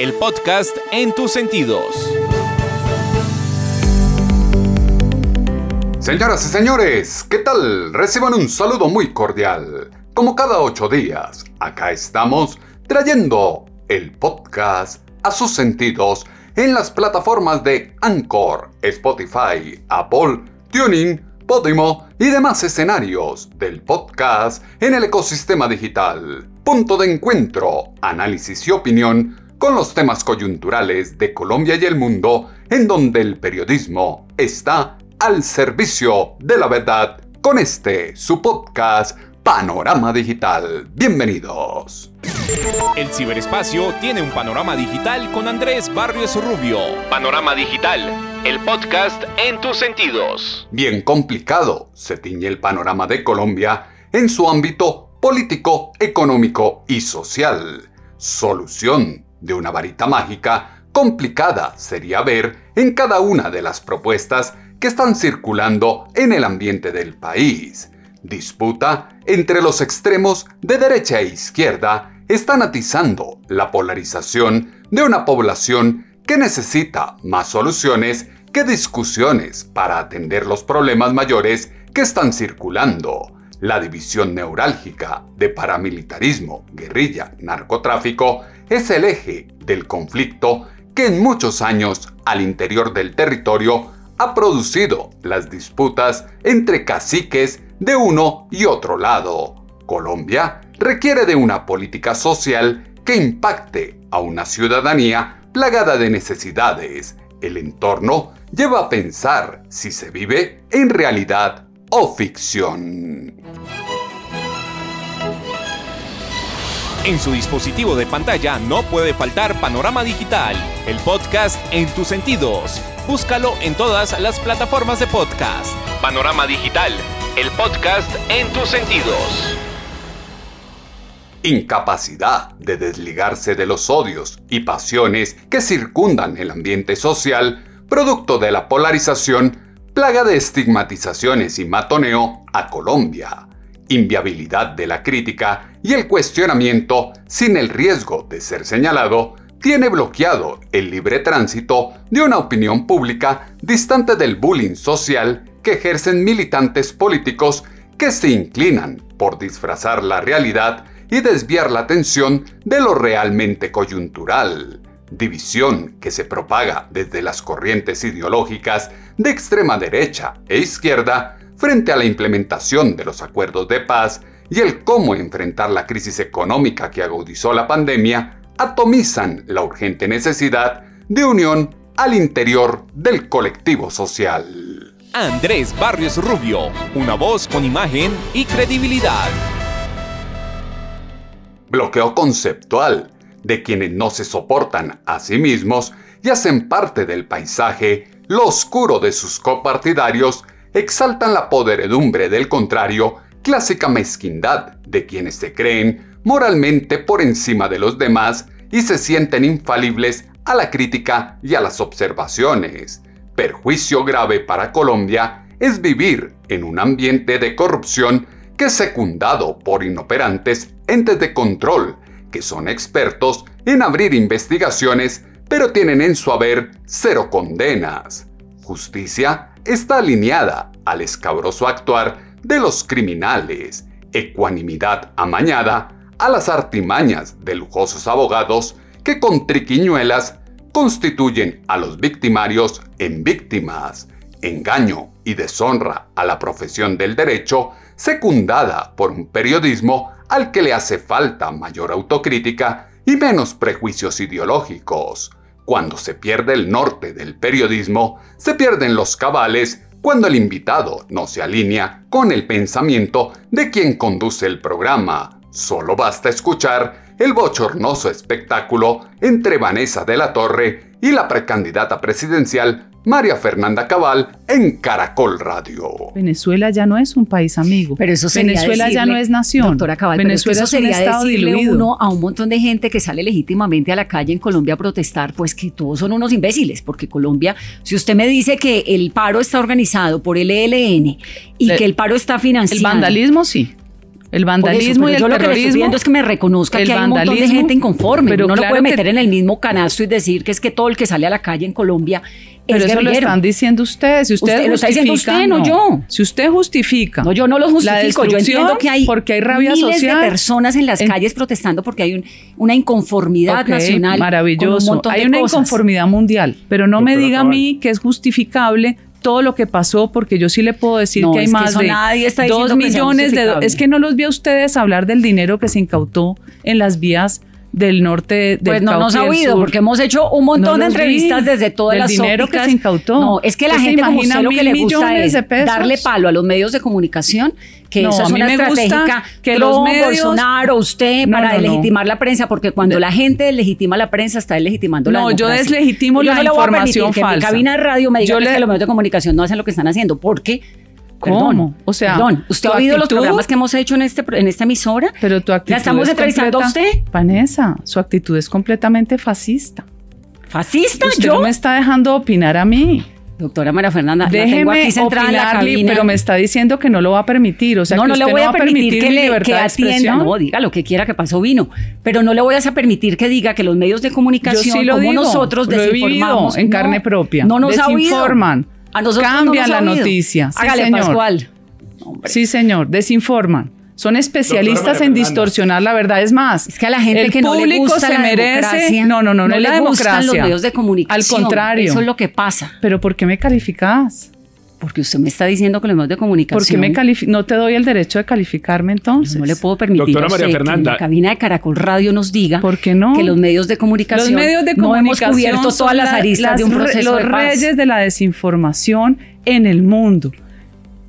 el podcast en tus sentidos. Señoras y señores, ¿qué tal? Reciban un saludo muy cordial. Como cada ocho días, acá estamos trayendo el podcast a sus sentidos en las plataformas de Anchor, Spotify, Apple, Tuning, Podimo y demás escenarios del podcast en el ecosistema digital. Punto de encuentro, análisis y opinión con los temas coyunturales de Colombia y el mundo en donde el periodismo está al servicio de la verdad con este, su podcast Panorama Digital. Bienvenidos. El ciberespacio tiene un panorama digital con Andrés Barrios Rubio. Panorama Digital, el podcast en tus sentidos. Bien complicado se tiñe el panorama de Colombia en su ámbito político, económico y social. Solución de una varita mágica complicada sería ver en cada una de las propuestas que están circulando en el ambiente del país. Disputa entre los extremos de derecha e izquierda están atizando la polarización de una población que necesita más soluciones que discusiones para atender los problemas mayores que están circulando. La división neurálgica de paramilitarismo, guerrilla, narcotráfico es el eje del conflicto que en muchos años al interior del territorio ha producido las disputas entre caciques de uno y otro lado. Colombia requiere de una política social que impacte a una ciudadanía plagada de necesidades. El entorno lleva a pensar si se vive en realidad o ficción. En su dispositivo de pantalla no puede faltar Panorama Digital, el podcast en tus sentidos. Búscalo en todas las plataformas de podcast. Panorama Digital, el podcast en tus sentidos. Incapacidad de desligarse de los odios y pasiones que circundan el ambiente social, producto de la polarización, plaga de estigmatizaciones y matoneo a Colombia inviabilidad de la crítica y el cuestionamiento sin el riesgo de ser señalado, tiene bloqueado el libre tránsito de una opinión pública distante del bullying social que ejercen militantes políticos que se inclinan por disfrazar la realidad y desviar la atención de lo realmente coyuntural. División que se propaga desde las corrientes ideológicas de extrema derecha e izquierda frente a la implementación de los acuerdos de paz y el cómo enfrentar la crisis económica que agudizó la pandemia, atomizan la urgente necesidad de unión al interior del colectivo social. Andrés Barrios Rubio, una voz con imagen y credibilidad. Bloqueo conceptual de quienes no se soportan a sí mismos y hacen parte del paisaje, lo oscuro de sus copartidarios exaltan la poderedumbre del contrario, clásica mezquindad de quienes se creen moralmente por encima de los demás y se sienten infalibles a la crítica y a las observaciones. Perjuicio grave para Colombia es vivir en un ambiente de corrupción que es secundado por inoperantes entes de control que son expertos en abrir investigaciones pero tienen en su haber cero condenas. Justicia está alineada al escabroso actuar de los criminales, ecuanimidad amañada a las artimañas de lujosos abogados que con triquiñuelas constituyen a los victimarios en víctimas, engaño y deshonra a la profesión del derecho, secundada por un periodismo al que le hace falta mayor autocrítica y menos prejuicios ideológicos, cuando se pierde el norte del periodismo, se pierden los cabales cuando el invitado no se alinea con el pensamiento de quien conduce el programa. Solo basta escuchar el bochornoso espectáculo entre Vanessa de la Torre y la precandidata presidencial María Fernanda Cabal en Caracol Radio. Venezuela ya no es un país amigo. Pero eso sería Venezuela ya no es nación. Doctora Cabal, Venezuela pero es, que eso es un sería estado decirle diluido. uno a un montón de gente que sale legítimamente a la calle en Colombia a protestar, pues que todos son unos imbéciles, porque Colombia, si usted me dice que el paro está organizado por el ELN y Le- que el paro está financiado. El vandalismo sí. El eso, vandalismo y el yo lo que le estoy pidiendo es que me reconozca el que hay un montón de gente inconforme. pero Uno no claro puede que- meter en el mismo canasto y decir que es que todo el que sale a la calle en Colombia Pero es eso lo están diciendo ustedes. Si ustedes Usted- lo está diciendo usted, no yo. Si usted justifica. No, yo no lo la justifico. Yo entiendo que hay, porque hay rabia miles social. de personas en las En- calles protestando porque hay un- una inconformidad nacional. con un Maravilloso. montón Hay de una cosas. inconformidad mundial, pero no me diga a mí que es justificable todo lo que pasó, porque yo sí le puedo decir No, que hay es que más eso de nadie está dos que millones de... Es que no los vi a ustedes hablar del dinero que se incautó en las vías del norte del Pues no nos Cauca y ha oído, porque hemos hecho un No montón de los vi. entrevistas desde todas Del las dinero ópticas. que se incautó. No, es que la ¿Usted se gente como usted lo que le gusta es darle palo a los medios de comunicación, que No, eso a es una estratégica que Trump, los medios- Bolsonaro, usted, No, para no, no. legitimar la prensa, porque cuando De- la gente legitima la prensa, está legitimando la No, yo democracia. deslegitimo Yo la no información que en mi falsa. cabina de radio me diga Yo que, es le- que los medios de comunicación no hacen lo que están haciendo, porque... ¿Cómo? Perdón, O sea, perdón, ¿usted ha oído los programas que hemos hecho en, este, en esta emisora? Pero tu actitud ¿La estamos es entrevistando a usted? Vanessa, su actitud es completamente fascista. ¿Fascista Usted yo? no me está dejando opinar a mí. Doctora María Fernanda, Déjeme aquí la cabina. pero me está diciendo que no lo va a permitir. O sea, no, que no le voy a permitir que, le, libertad que atienda. No, diga lo que quiera que pasó vino. Pero no le voy a permitir que diga que los medios de Yo comunicación, sí lo como digo, nosotros lo he vivido desinformamos. en No, carne propia. No nos ha oído. Desinforman. A nosotros no Cambian nos ha la oído. noticia. Sí, Hágale, señor. Pascual. Hombre. Sí, señor, desinforman. Son especialistas en distorsionar la verdad. Es más, Es que a la gente el que no le gusta se la merece. democracia, No, no, no, no, es le la gustan democracia. los medios de comunicación. Al contrario. Eso es lo que pasa. Pero ¿por qué me calificas? Porque usted me está diciendo que los medios de ¿Por qué comunicación. me no te doy el derecho de calificarme entonces? no le puedo permitir Doctora María que en Fernanda. la cabina de Caracol Radio nos diga ¿Por qué no? que los medios de comunicación, Los medios de no hemos comunicación cubierto todas las la- aristas de un re- proceso los de paz. reyes de la desinformación en el mundo.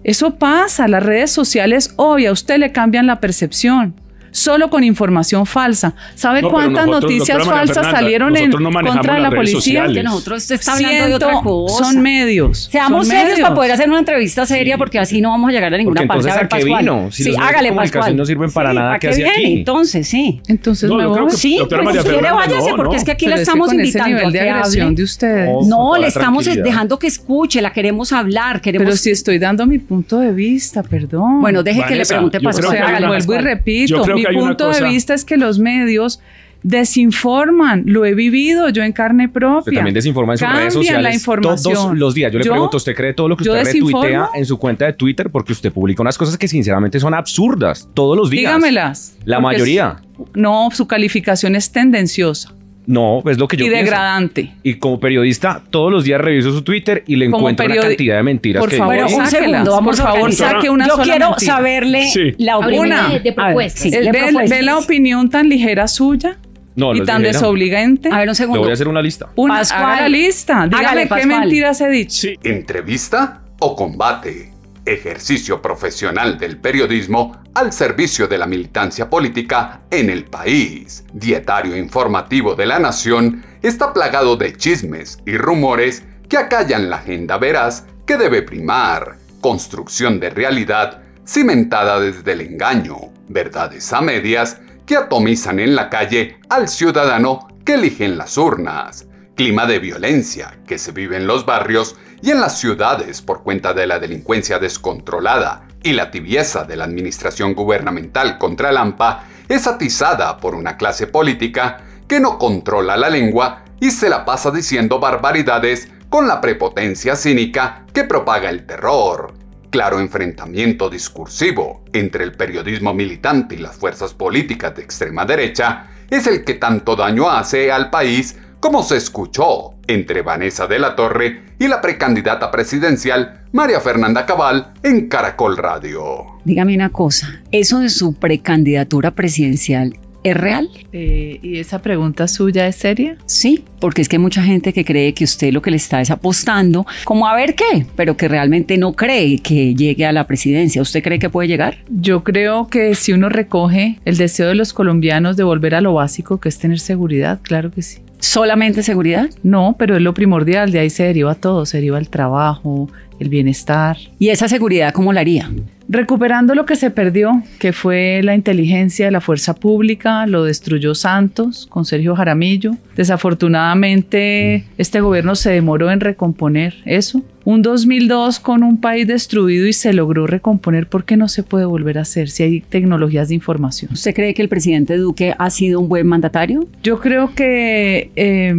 Eso pasa, las redes sociales hoy a usted le cambian la percepción. Solo con información falsa. ¿Sabe No, cuántas nosotros, noticias falsas Fernanda, salieron en no contra las la policía? que nosotros está hablando de Ciento- otra cosa. Son medios. Seamos son serios medios. para poder hacer una entrevista seria, porque así no vamos a llegar a ninguna Porque parte. entonces, ver, ¿a qué Pascual. vino? Si sí, de hágale, Pascual. no sirven para Sí, nada, ¿para ¿qué qué hace viene? aquí? Entonces, sí. Entonces No, me voy. que- Sí, pues, si quiere váyase, no, porque no. es que aquí Pero la estamos invitando nivel de a que agresión de ustedes. Oh, No, le estamos dejando que escuche, la queremos hablar, queremos... Pero si estoy dando mi punto de vista, perdón. Bueno, deje que le pregunte Pascual. Vuelvo y repito, mi hay punto de vista es que los medios desinforman, lo he vivido yo en carne propia. Usted también desinforma en sus Cambian redes sociales la información. todos los días. Yo le ¿Yo? pregunto, ¿usted cree todo lo que ¿Yo usted retuitea en su cuenta de Twitter? Porque usted publica unas cosas que sinceramente son absurdas todos los días. Dígamelas. La mayoría. No, su calificación es tendenciosa No, es lo que yo y pienso. degradante. Y como periodista, todos los días reviso su Twitter y le Como encuentro una cantidad de mentiras Por que favor, un segundo, vamos Por favor, saque una Yo sola quiero mentira. saberle Sí. la opinión. Una. De ver, propuestas. sí, de ¿Ve, la opinión tan ligera suya no, y tan desobligante? A ver, un Le segundo. voy a hacer una lista. Una, Pascual. haga la lista. Dígame Hágale, qué mentiras he dicho. Sí, ¿Entrevista o combate? Ejercicio profesional del periodismo al servicio de la militancia política en el país. Dietario informativo de la nación está plagado de chismes y rumores que acallan la agenda veraz que debe primar. Construcción de realidad cimentada desde el engaño. Verdades a medias que atomizan en la calle al ciudadano que eligen las urnas clima de violencia que se vive en los barrios y en las ciudades por cuenta de la delincuencia descontrolada y la tibieza de la administración gubernamental contra el AMPA es atizada por una clase política que no controla la lengua y se la pasa diciendo barbaridades con la prepotencia cínica que propaga el terror. Claro enfrentamiento discursivo entre el periodismo militante y las fuerzas políticas de extrema derecha es el que tanto daño hace al país como se escuchó entre Vanessa de la Torre y la precandidata presidencial María Fernanda Cabal en Caracol Radio. Dígame una cosa, ¿eso de su precandidatura presidencial es real? Eh, ¿Y esa pregunta suya es seria? Sí, porque es que hay mucha gente que cree que usted lo que le está es apostando, como a ver qué, pero que realmente no cree que llegue a la presidencia. ¿Usted cree que puede llegar? Yo creo que si uno recoge el deseo de los colombianos de volver a lo básico, que es tener seguridad, claro que sí. ¿Solamente seguridad? No, pero es lo primordial, de ahí se deriva todo, se deriva el trabajo, el bienestar. ¿Y esa seguridad cómo la haría? Recuperando lo que se perdió, que fue la inteligencia de la fuerza pública, lo destruyó Santos con Sergio Jaramillo. Desafortunadamente, este gobierno se demoró en recomponer eso. Un 2002 con un país destruido y se logró recomponer. ¿Por qué no se puede volver a hacer si hay tecnologías de información? ¿Usted cree que el presidente Duque ha sido un buen mandatario? Yo creo que eh,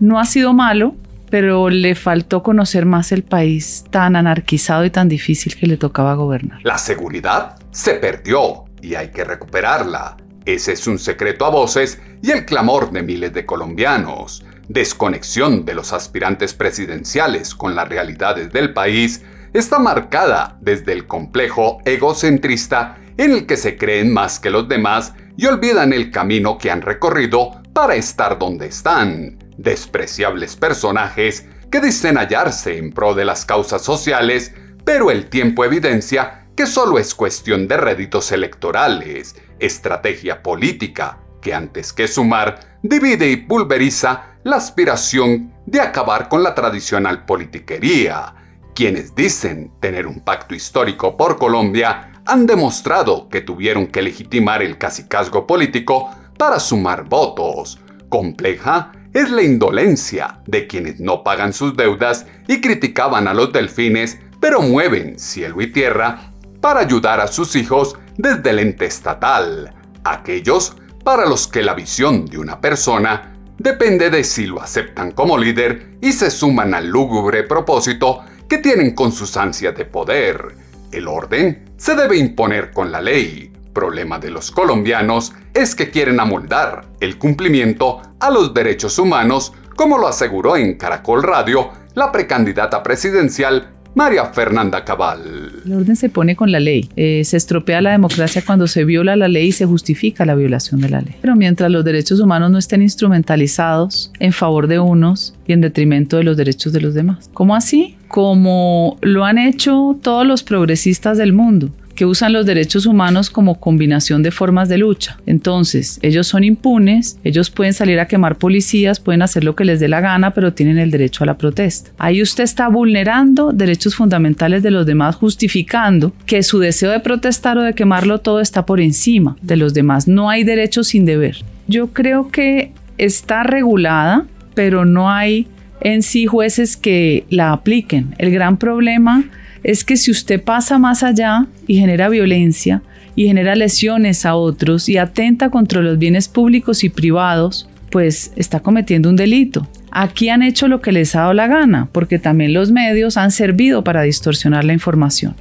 no ha sido malo pero le faltó conocer más el país tan anarquizado y tan difícil que le tocaba gobernar. La seguridad se perdió y hay que recuperarla. Ese es un secreto a voces y el clamor de miles de colombianos. Desconexión de los aspirantes presidenciales con las realidades del país está marcada desde el complejo egocentrista en el que se creen más que los demás y olvidan el camino que han recorrido para estar donde están. Despreciables personajes que dicen hallarse en pro de las causas sociales, pero el tiempo evidencia que solo es cuestión de réditos electorales, estrategia política, que antes que sumar, divide y pulveriza la aspiración de acabar con la tradicional politiquería. Quienes dicen tener un pacto histórico por Colombia han demostrado que tuvieron que legitimar el cacicazgo político para sumar votos. Compleja es la indolencia de quienes no pagan sus deudas y criticaban a los delfines, pero mueven cielo y tierra para ayudar a sus hijos desde el ente estatal, aquellos para los que la visión de una persona depende de si lo aceptan como líder y se suman al lúgubre propósito que tienen con sus ansias de poder. El orden se debe imponer con la ley, problema de los colombianos es que quieren amoldar el cumplimiento a los derechos humanos, como lo aseguró en Caracol Radio la precandidata presidencial María Fernanda Cabal. El orden se pone con la ley. Eh, se estropea la democracia cuando se viola la ley y se justifica la violación de la ley. Pero mientras los derechos humanos no estén instrumentalizados en favor de unos y en detrimento de los derechos de los demás. ¿Cómo así? Como lo han hecho todos los progresistas del mundo que usan los derechos humanos como combinación de formas de lucha. Entonces, ellos son impunes, ellos pueden salir a quemar policías, pueden hacer lo que les dé la gana, pero tienen el derecho a la protesta. Ahí usted está vulnerando derechos fundamentales de los demás, justificando que su deseo de protestar o de quemarlo todo está por encima de los demás. No hay derecho sin deber. Yo creo que está regulada, pero no hay en sí jueces que la apliquen. El gran problema es que si usted pasa más allá y genera violencia y genera lesiones a otros y atenta contra los bienes públicos y privados, pues está cometiendo un delito. Aquí han hecho lo que les ha dado la gana, porque también los medios han servido para distorsionar la información.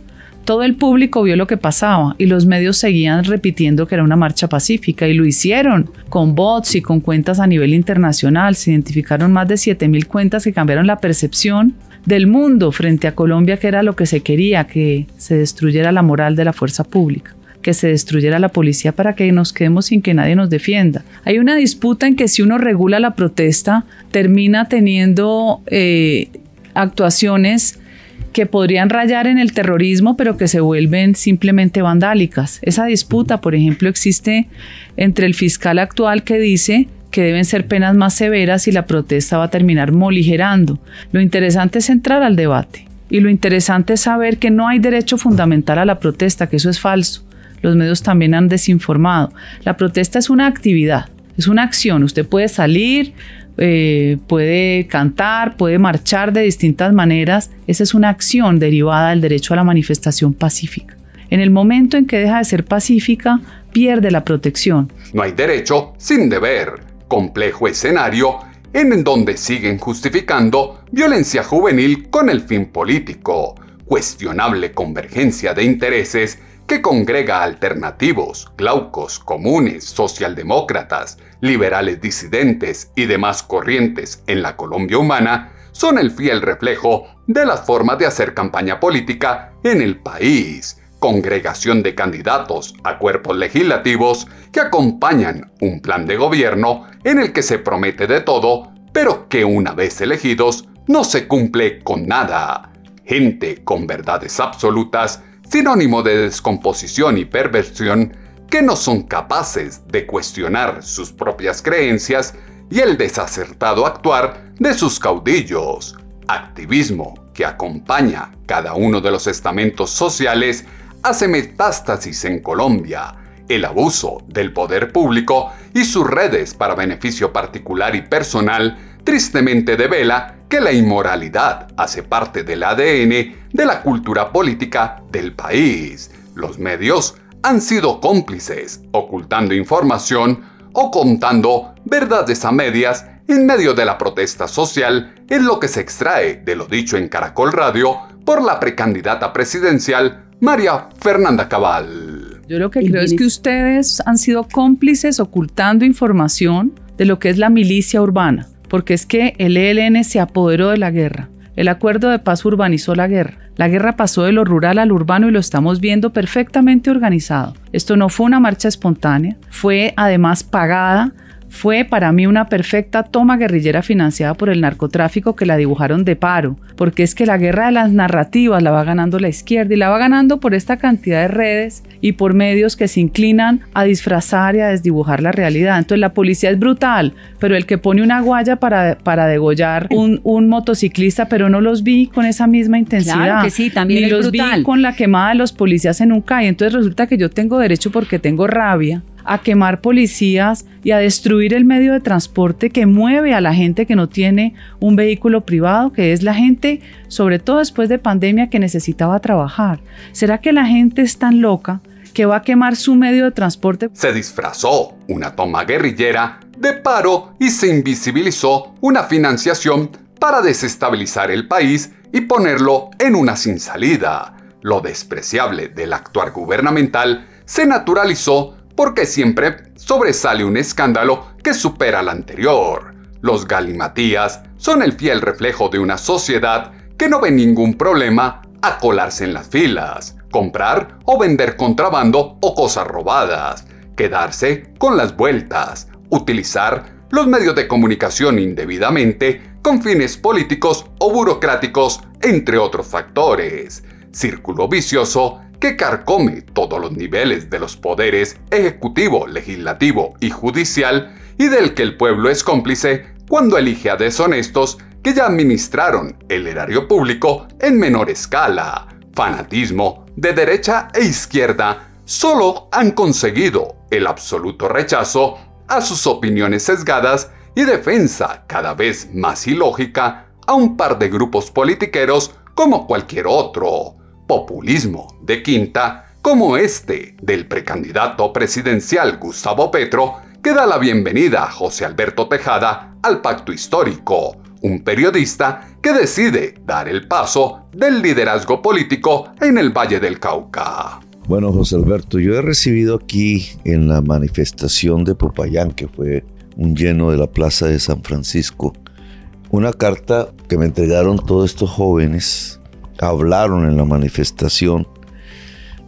Todo el público vio lo que pasaba y los medios seguían repitiendo que era una marcha pacífica y lo hicieron con bots y con cuentas a nivel internacional. Se identificaron más de 7.000 cuentas que cambiaron la percepción del mundo frente a Colombia, que era lo que se quería, que se destruyera la moral de la fuerza pública que se destruyera la policía para que nos quedemos sin que nadie nos defienda. Hay una disputa en que si uno regula la protesta, termina teniendo eh, actuaciones que podrían rayar en el terrorismo, pero que se vuelven simplemente vandálicas. Esa disputa, por ejemplo, existe entre el fiscal actual que dice que deben ser penas más severas y la protesta va a terminar moligerando. Lo interesante es entrar al debate y lo interesante es saber que no hay derecho fundamental a la protesta, que eso es falso. Los medios también han desinformado. La protesta es una actividad, es una acción. Usted puede salir, eh, puede cantar, puede marchar de distintas maneras. Esa es una acción derivada del derecho a la manifestación pacífica. En el momento en que deja de ser pacífica, pierde la protección. No hay derecho sin deber complejo escenario en donde siguen justificando violencia juvenil con el fin político, cuestionable convergencia de intereses que congrega alternativos, glaucos, comunes, socialdemócratas, liberales disidentes y demás corrientes en la Colombia humana, son el fiel reflejo de las formas de hacer campaña política en el país, congregación de candidatos a cuerpos legislativos que acompañan un plan de gobierno en el que se promete de todo, pero que una vez elegidos no se cumple con nada. Gente con verdades absolutas, sinónimo de descomposición y perversión, que no son capaces de cuestionar sus propias creencias y el desacertado actuar de sus caudillos, activismo que acompaña cada uno de los estamentos sociales, hace metástasis en Colombia, el abuso del poder público y sus redes para beneficio particular y personal tristemente devela que la inmoralidad hace parte del ADN de la cultura política del país. Los medios han sido cómplices, ocultando información o contando verdades a medias en medio de la protesta social, es lo que se extrae de lo dicho en Caracol Radio por la precandidata presidencial María Fernanda Cabal. Yo lo que creo es que ustedes han sido cómplices ocultando información de lo que es la milicia urbana, porque es que el ELN se apoderó de la guerra. El acuerdo de paz urbanizó la guerra. La guerra pasó de lo rural al urbano y lo estamos viendo perfectamente organizado. Esto no fue una marcha espontánea, fue además pagada fue para mí una perfecta toma guerrillera financiada por el narcotráfico que la dibujaron de paro, porque es que la guerra de las narrativas la va ganando la izquierda y la va ganando por esta cantidad de redes y por medios que se inclinan a disfrazar y a desdibujar la realidad. Entonces la policía es brutal, pero el que pone una guaya para, para degollar un, un motociclista, pero no los vi con esa misma intensidad. Claro que sí, también Ni es los brutal. vi con la quemada de los policías en un CAI. Entonces resulta que yo tengo derecho porque tengo rabia a quemar policías y a destruir el medio de transporte que mueve a la gente que no tiene un vehículo privado, que es la gente, sobre todo después de pandemia, que necesitaba trabajar. ¿Será que la gente es tan loca que va a quemar su medio de transporte? Se disfrazó una toma guerrillera de paro y se invisibilizó una financiación para desestabilizar el país y ponerlo en una sin salida. Lo despreciable del actuar gubernamental se naturalizó porque siempre sobresale un escándalo que supera al anterior. Los galimatías son el fiel reflejo de una sociedad que no ve ningún problema a colarse en las filas, comprar o vender contrabando o cosas robadas, quedarse con las vueltas, utilizar los medios de comunicación indebidamente con fines políticos o burocráticos, entre otros factores. Círculo vicioso que carcome todos los niveles de los poderes ejecutivo, legislativo y judicial y del que el pueblo es cómplice cuando elige a deshonestos que ya administraron el erario público en menor escala. Fanatismo de derecha e izquierda solo han conseguido el absoluto rechazo a sus opiniones sesgadas y defensa cada vez más ilógica a un par de grupos politiqueros como cualquier otro. Populismo de quinta como este del precandidato presidencial Gustavo Petro que da la bienvenida a José Alberto Tejada al pacto histórico, un periodista que decide dar el paso del liderazgo político en el Valle del Cauca. Bueno, José Alberto, yo he recibido aquí en la manifestación de Popayán, que fue un lleno de la plaza de San Francisco, una carta que me entregaron todos estos jóvenes, hablaron en la manifestación,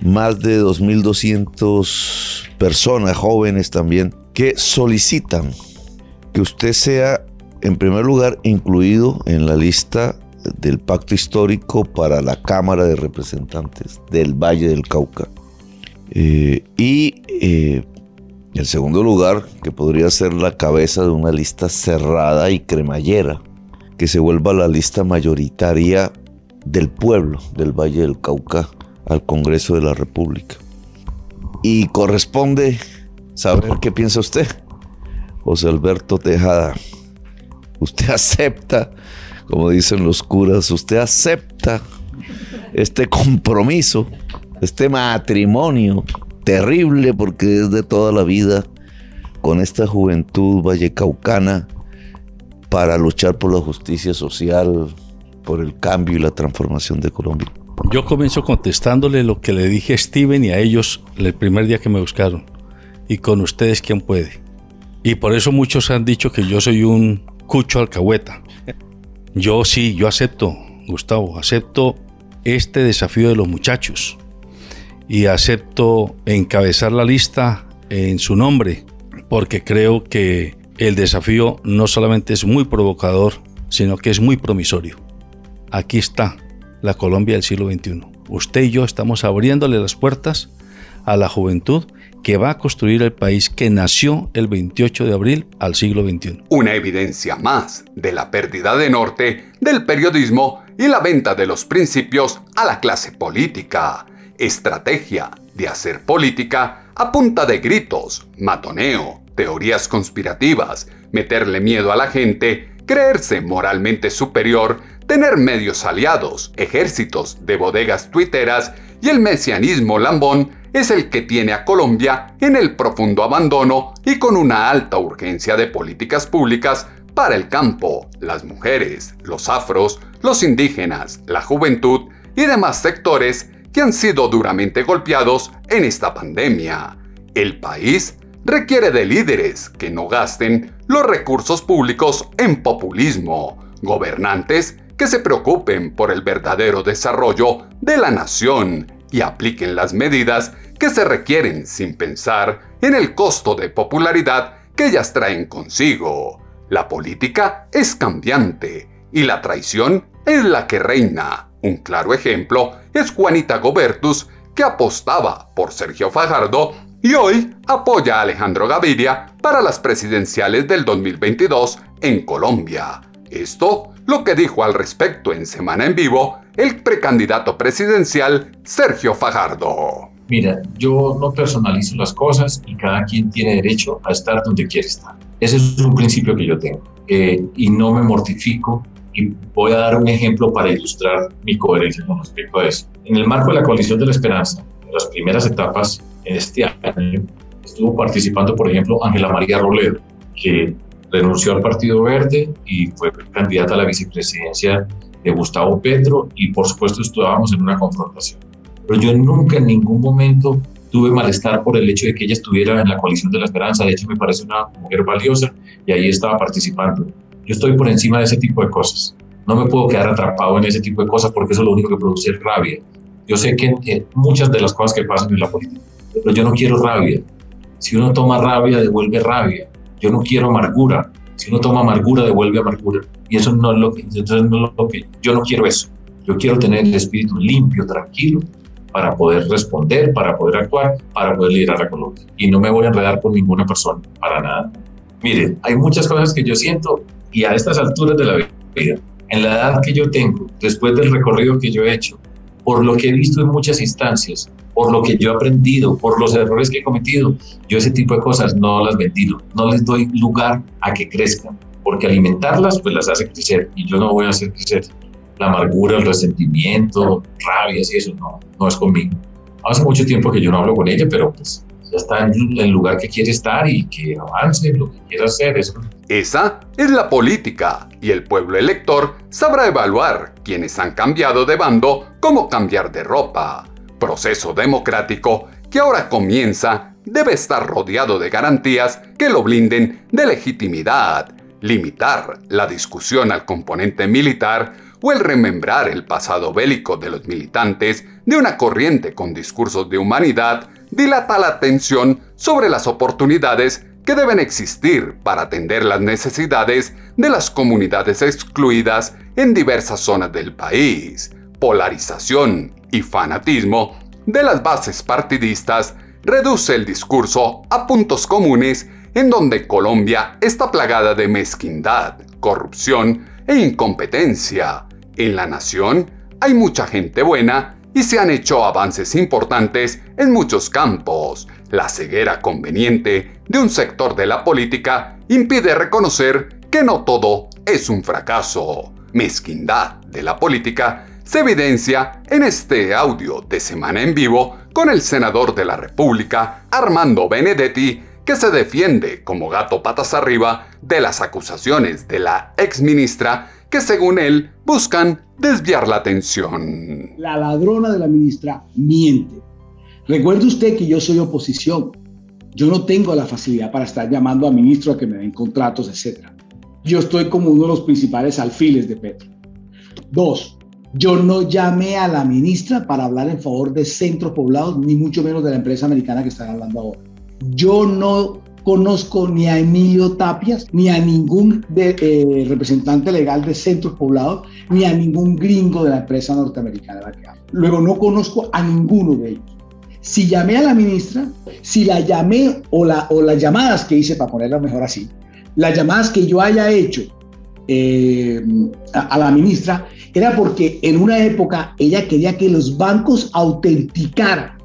más de 2.200 personas jóvenes también, que solicitan que usted sea, en primer lugar, incluido en la lista del pacto histórico para la Cámara de Representantes del Valle del Cauca. Eh, y eh, en segundo lugar, que podría ser la cabeza de una lista cerrada y cremallera, que se vuelva la lista mayoritaria del pueblo del Valle del Cauca al Congreso de la República. Y corresponde saber qué piensa usted, José Alberto Tejada. Usted acepta, como dicen los curas, usted acepta este compromiso, este matrimonio terrible porque es de toda la vida con esta juventud vallecaucana para luchar por la justicia social, por el cambio y la transformación de Colombia. Yo comienzo contestándole lo que le dije a Steven y a ellos el primer día que me buscaron. Y con ustedes, ¿quién puede? Y por eso muchos han dicho que yo soy un cucho alcahueta. Yo sí, yo acepto, Gustavo, acepto este desafío de los muchachos. Y acepto encabezar la lista en su nombre, porque creo que el desafío no solamente es muy provocador, sino que es muy promisorio. Aquí está la Colombia del siglo XXI. Usted y yo estamos abriéndole las puertas a la juventud que va a construir el país que nació el 28 de abril al siglo XXI. Una evidencia más de la pérdida de norte del periodismo y la venta de los principios a la clase política. Estrategia de hacer política a punta de gritos, matoneo, teorías conspirativas, meterle miedo a la gente, creerse moralmente superior, tener medios aliados, ejércitos de bodegas tuiteras y el mesianismo lambón es el que tiene a Colombia en el profundo abandono y con una alta urgencia de políticas públicas para el campo, las mujeres, los afros, los indígenas, la juventud y demás sectores que han sido duramente golpeados en esta pandemia. El país requiere de líderes que no gasten los recursos públicos en populismo, gobernantes que se preocupen por el verdadero desarrollo de la nación y apliquen las medidas que se requieren sin pensar en el costo de popularidad que ellas traen consigo. La política es cambiante y la traición es la que reina. Un claro ejemplo es Juanita Gobertus, que apostaba por Sergio Fajardo y hoy apoya a Alejandro Gaviria para las presidenciales del 2022 en Colombia. Esto lo que dijo al respecto en Semana en Vivo el precandidato presidencial Sergio Fajardo. Mira, yo no personalizo las cosas y cada quien tiene derecho a estar donde quiere estar. Ese es un principio que yo tengo eh, y no me mortifico y voy a dar un ejemplo para ilustrar mi coherencia con respecto a eso. En el marco de la coalición de la esperanza, en las primeras etapas en este año, estuvo participando, por ejemplo, Ángela María Robledo, que renunció al Partido Verde y fue candidata a la vicepresidencia de Gustavo Petro y por supuesto estábamos en una confrontación. Pero yo nunca en ningún momento tuve malestar por el hecho de que ella estuviera en la coalición de la esperanza. De hecho, me parece una mujer valiosa y ahí estaba participando. Yo estoy por encima de ese tipo de cosas. No me puedo quedar atrapado en ese tipo de cosas porque eso es lo único que produce rabia. Yo sé que eh, muchas de las cosas que pasan en la política, pero yo no quiero rabia. Si uno toma rabia, devuelve rabia. Yo no quiero amargura. Si uno toma amargura, devuelve amargura. Y eso no es lo que, no es lo que yo no quiero eso. Yo quiero tener el espíritu limpio, tranquilo, para poder responder, para poder actuar, para poder liderar a Colombia. Y no me voy a enredar con ninguna persona, para nada. Miren, hay muchas cosas que yo siento y a estas alturas de la vida, en la edad que yo tengo, después del recorrido que yo he hecho, por lo que he visto en muchas instancias, por lo que yo he aprendido, por los errores que he cometido, yo ese tipo de cosas no las ventilo, no les doy lugar a que crezcan, porque alimentarlas pues las hace crecer y yo no voy a hacer crecer la amargura, el resentimiento, rabias y eso, no, no es conmigo. Hace mucho tiempo que yo no hablo con ella, pero pues ya está en el lugar que quiere estar y que avance lo que quiera hacer. Esa es la política y el pueblo elector sabrá evaluar quienes han cambiado de bando como cambiar de ropa. Proceso democrático que ahora comienza debe estar rodeado de garantías que lo blinden de legitimidad, limitar la discusión al componente militar o el remembrar el pasado bélico de los militantes de una corriente con discursos de humanidad dilata la atención sobre las oportunidades que deben existir para atender las necesidades de las comunidades excluidas en diversas zonas del país. Polarización y fanatismo de las bases partidistas reduce el discurso a puntos comunes en donde Colombia está plagada de mezquindad, corrupción e incompetencia, en la nación hay mucha gente buena y se han hecho avances importantes en muchos campos. La ceguera conveniente de un sector de la política impide reconocer que no todo es un fracaso. Mezquindad de la política se evidencia en este audio de Semana en Vivo con el senador de la República, Armando Benedetti, que se defiende como gato patas arriba de las acusaciones de la exministra que según él buscan desviar la atención. La ladrona de la ministra miente. Recuerde usted que yo soy oposición. Yo no tengo la facilidad para estar llamando a ministros a que me den contratos, etc. Yo estoy como uno de los principales alfiles de Petro. Dos, yo no llamé a la ministra para hablar en favor de centros poblados, ni mucho menos de la empresa americana que están hablando ahora. Yo no conozco ni a Emilio Tapias, ni a ningún eh, representante legal de centros poblados, ni a ningún gringo de la empresa norteamericana. Luego no conozco a ninguno de ellos. si llamé a la ministra, si la llamé o, la, las llamadas que hice, para ponerlo mejor así, las llamadas que yo haya hecho eh, a, la ministra, era porque en una época ella quería que los bancos autenticaran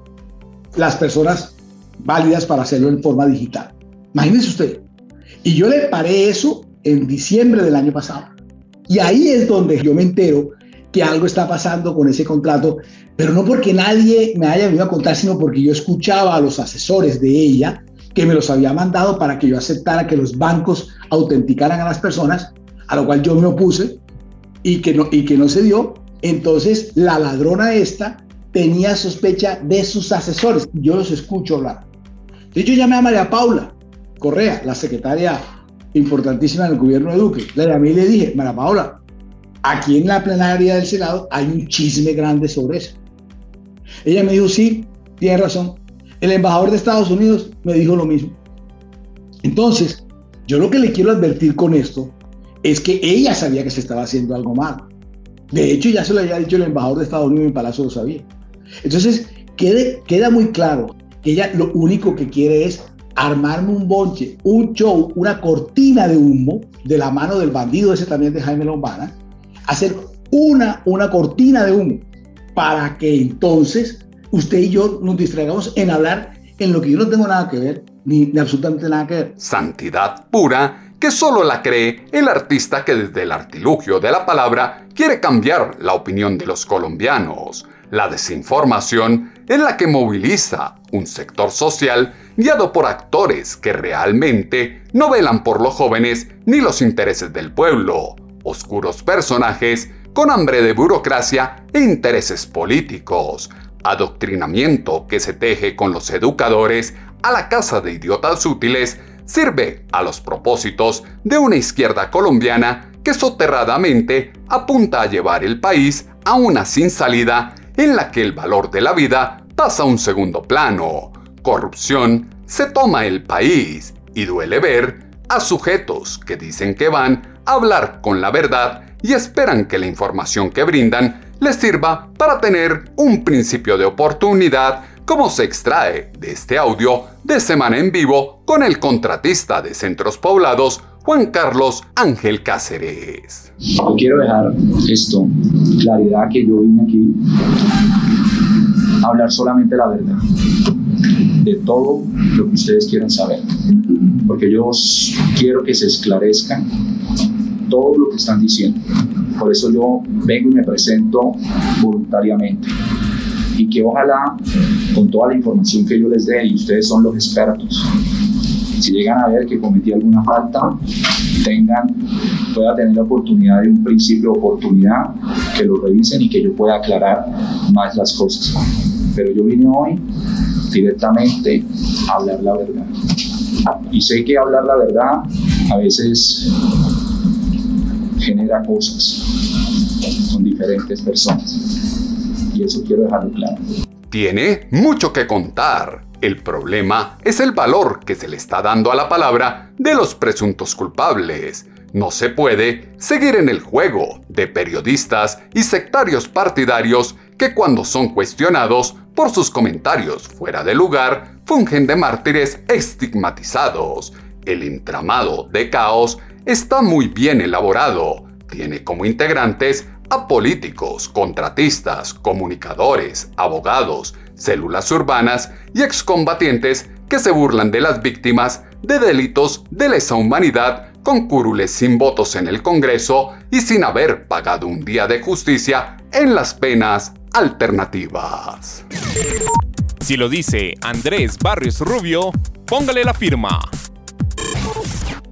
las personas válidas para hacerlo en forma digital. Imagínense usted. Y yo le paré eso en diciembre del año pasado. Y ahí es donde yo me entero que algo está pasando con ese contrato, pero no porque nadie me haya venido a contar, sino porque yo escuchaba a los asesores de ella que me los había mandado para que yo aceptara que los bancos autenticaran a las personas, a lo cual yo me opuse y que no, y que no se dio. Entonces la ladrona esta tenía sospecha de sus asesores. Yo los escucho hablar. De hecho, llamé a María Paula Correa, la secretaria importantísima del gobierno de Duque. Le llamé y le dije, María Paula, aquí en la plenaria del Senado hay un chisme grande sobre eso. Ella me dijo, sí, tiene razón. El embajador de Estados Unidos me dijo lo mismo. Entonces, yo lo que le quiero advertir con esto es que ella sabía que se estaba haciendo algo mal. De hecho, ya se lo había dicho el embajador de Estados Unidos en Palacio, lo sabía. Entonces, queda muy claro que ella lo único que quiere es armarme un bonche, un show, una cortina de humo de la mano del bandido ese también de Jaime Lombana, hacer una, una cortina de humo para que entonces usted y yo nos distraigamos en hablar en lo que yo no tengo nada que ver, ni, ni absolutamente nada que ver. Santidad pura que solo la cree el artista que desde el artilugio de la palabra quiere cambiar la opinión de los colombianos. La desinformación en la que moviliza un sector social guiado por actores que realmente no velan por los jóvenes ni los intereses del pueblo, oscuros personajes con hambre de burocracia e intereses políticos, adoctrinamiento que se teje con los educadores a la casa de idiotas útiles sirve a los propósitos de una izquierda colombiana que soterradamente apunta a llevar el país a una sin salida en la que el valor de la vida pasa a un segundo plano. Corrupción se toma el país y duele ver a sujetos que dicen que van a hablar con la verdad y esperan que la información que brindan les sirva para tener un principio de oportunidad como se extrae de este audio de Semana en Vivo con el contratista de centros poblados Juan Carlos Ángel Cáceres. Yo quiero dejar esto, claridad que yo vine aquí a hablar solamente la verdad de todo lo que ustedes quieran saber, porque yo quiero que se esclarezca todo lo que están diciendo. Por eso yo vengo y me presento voluntariamente y que ojalá con toda la información que yo les dé, y ustedes son los expertos, si llegan a ver que cometí alguna falta, tengan, pueda tener la oportunidad de un principio de oportunidad, que lo revisen y que yo pueda aclarar más las cosas. Pero yo vine hoy directamente a hablar la verdad. Y sé que hablar la verdad a veces genera cosas con diferentes personas. Tiene mucho que contar el problema es el valor que se le está dando a la palabra de los presuntos culpables. No se puede seguir en el juego de periodistas y sectarios partidarios que cuando son cuestionados por sus comentarios fuera de lugar, fungen de mártires estigmatizados. El entramado de caos está muy bien elaborado. Tiene como integrantes a políticos, contratistas, comunicadores, abogados, células urbanas y excombatientes que se burlan de las víctimas de delitos de lesa humanidad con curules sin votos en el Congreso y sin haber pagado un día de justicia en las penas alternativas. Si lo dice Andrés Barrios Rubio, póngale la firma.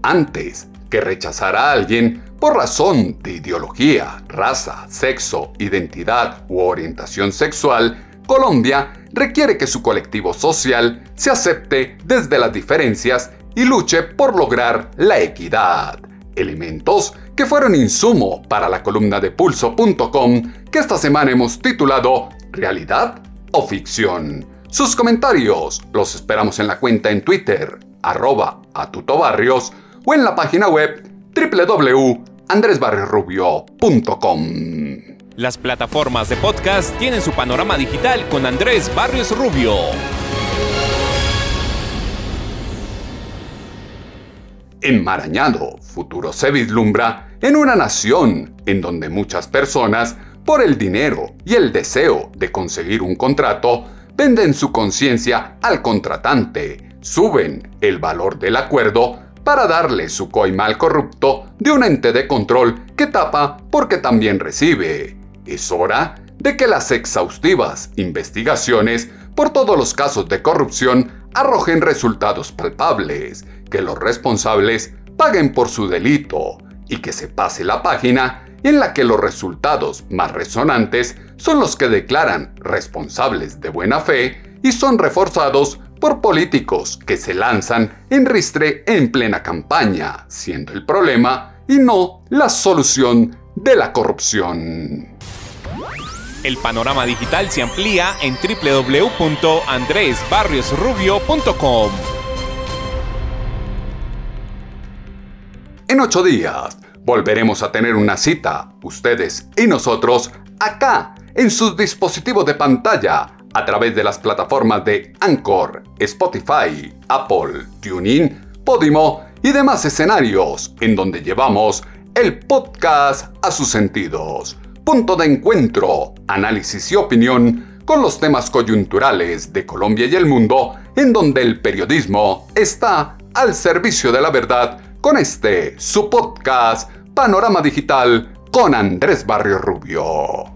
Antes que rechazar a alguien por razón de ideología, raza, sexo, identidad u orientación sexual, Colombia requiere que su colectivo social se acepte desde las diferencias y luche por lograr la equidad. Elementos que fueron insumo para la columna de pulso.com que esta semana hemos titulado ¿Realidad o ficción? Sus comentarios los esperamos en la cuenta en Twitter, arroba atutobarrios o en la página web www.andresbarriosrubio.com. Las plataformas de podcast tienen su panorama digital con Andrés Barrios Rubio. Enmarañado, futuro se vislumbra en una nación en donde muchas personas, por el dinero y el deseo de conseguir un contrato, venden su conciencia al contratante, suben el valor del acuerdo para darle su coima al corrupto de un ente de control que tapa porque también recibe. Es hora de que las exhaustivas investigaciones por todos los casos de corrupción arrojen resultados palpables, que los responsables paguen por su delito y que se pase la página en la que los resultados más resonantes son los que declaran responsables de buena fe y son reforzados por políticos que se lanzan en ristre en plena campaña, siendo el problema y no la solución de la corrupción. El panorama digital se amplía en www.andresbarriosrubio.com. En ocho días volveremos a tener una cita, ustedes y nosotros, acá, en sus dispositivos de pantalla, a través de las plataformas de Anchor, Spotify, Apple, TuneIn, Podimo y demás escenarios, en donde llevamos el podcast a sus sentidos. Punto de encuentro, análisis y opinión con los temas coyunturales de Colombia y el mundo, en donde el periodismo está al servicio de la verdad con este, su podcast, Panorama Digital, con Andrés Barrio Rubio.